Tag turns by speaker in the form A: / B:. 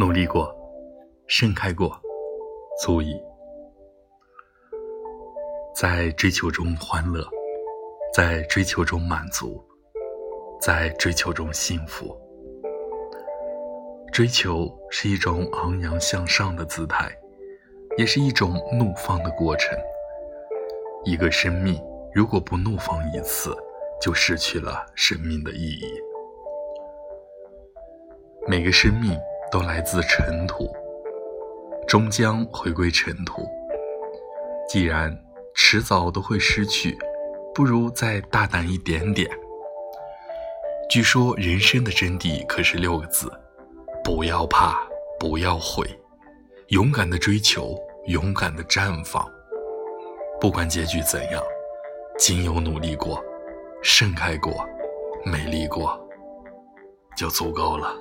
A: 努力过，盛开过，足矣。在追求中欢乐，在追求中满足，在追求中幸福。追求是一种昂扬向上的姿态，也是一种怒放的过程。一个生命如果不怒放一次，就失去了生命的意义。每个生命都来自尘土，终将回归尘土。既然迟早都会失去，不如再大胆一点点。据说人生的真谛可是六个字：不要怕，不要悔，勇敢的追求，勇敢的绽放。不管结局怎样，仅有努力过。盛开过，美丽过，就足够了。